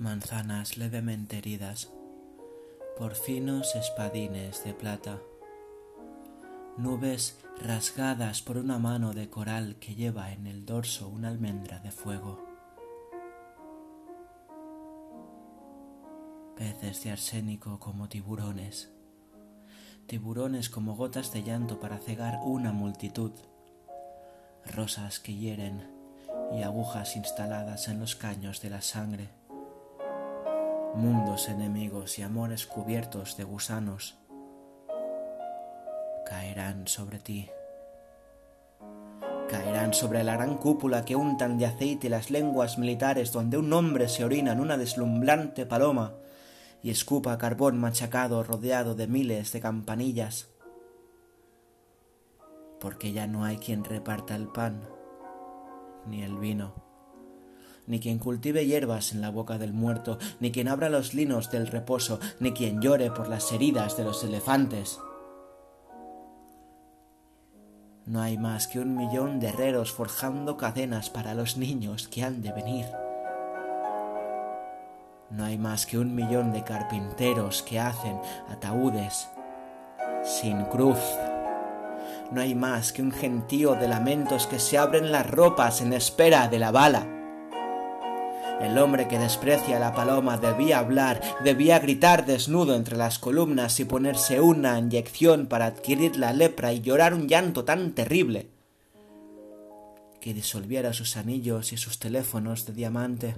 manzanas levemente heridas por finos espadines de plata, nubes rasgadas por una mano de coral que lleva en el dorso una almendra de fuego, peces de arsénico como tiburones, tiburones como gotas de llanto para cegar una multitud, rosas que hieren y agujas instaladas en los caños de la sangre mundos enemigos y amores cubiertos de gusanos caerán sobre ti. Caerán sobre la gran cúpula que untan de aceite las lenguas militares donde un hombre se orina en una deslumbrante paloma y escupa carbón machacado rodeado de miles de campanillas. Porque ya no hay quien reparta el pan ni el vino ni quien cultive hierbas en la boca del muerto, ni quien abra los linos del reposo, ni quien llore por las heridas de los elefantes. No hay más que un millón de herreros forjando cadenas para los niños que han de venir. No hay más que un millón de carpinteros que hacen ataúdes sin cruz. No hay más que un gentío de lamentos que se abren las ropas en espera de la bala. El hombre que desprecia a la paloma debía hablar, debía gritar desnudo entre las columnas y ponerse una inyección para adquirir la lepra y llorar un llanto tan terrible que disolviera sus anillos y sus teléfonos de diamante.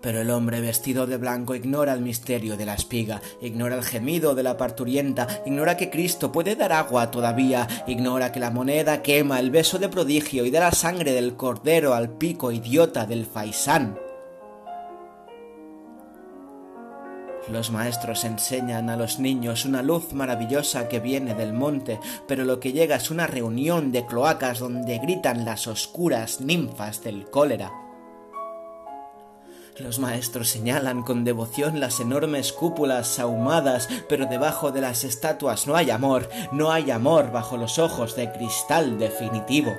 Pero el hombre vestido de blanco ignora el misterio de la espiga, ignora el gemido de la parturienta, ignora que Cristo puede dar agua todavía, ignora que la moneda quema el beso de prodigio y da la sangre del cordero al pico idiota del faisán. Los maestros enseñan a los niños una luz maravillosa que viene del monte, pero lo que llega es una reunión de cloacas donde gritan las oscuras ninfas del cólera. Los maestros señalan con devoción las enormes cúpulas ahumadas, pero debajo de las estatuas no hay amor, no hay amor bajo los ojos de cristal definitivo.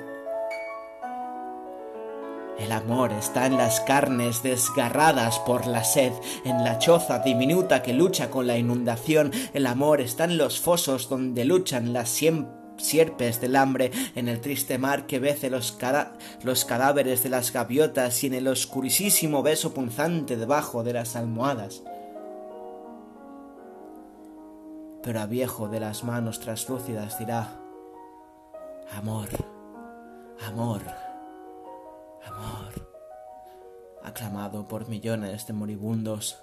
El amor está en las carnes desgarradas por la sed, en la choza diminuta que lucha con la inundación, el amor está en los fosos donde luchan las siempre sierpes del hambre, en el triste mar que bece los, los cadáveres de las gaviotas y en el oscurísimo beso punzante debajo de las almohadas. Pero a viejo de las manos traslúcidas dirá, amor, amor, amor, aclamado por millones de moribundos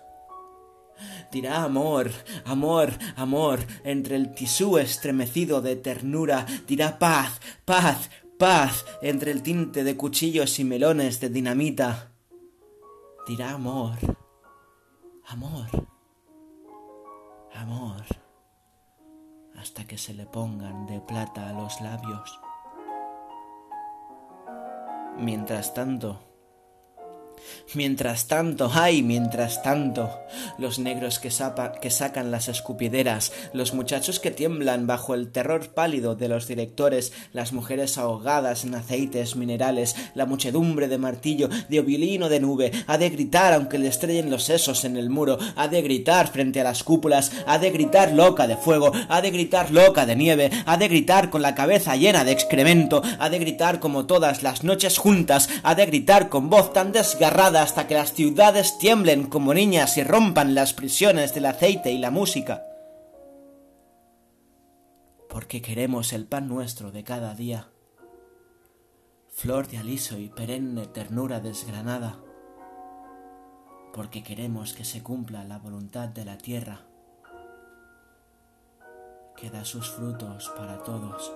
dirá amor, amor, amor, entre el tisú estremecido de ternura, dirá paz, paz, paz, entre el tinte de cuchillos y melones de dinamita. Dirá amor, amor, amor, hasta que se le pongan de plata a los labios. Mientras tanto, Mientras tanto, ay, mientras tanto, los negros que, sacan las escupideras, los muchachos que tiemblan bajo el terror pálido de los directores, las mujeres ahogadas en aceites minerales, la muchedumbre de martillo, de violino de nube, ha de gritar aunque le estrellen los sesos en el muro, ha de gritar frente a las cúpulas, ha de gritar loca de fuego, ha de gritar loca de nieve, ha de gritar con la cabeza llena de excremento, ha de gritar como todas las noches juntas, ha de gritar con voz tan desgarrada hasta que las ciudades tiemblen como niñas y rompan las prisiones del aceite y la música. Porque queremos el pan nuestro de cada día, flor de aliso y perenne ternura desgranada, porque queremos que se cumpla la voluntad de la tierra, que da sus frutos para todos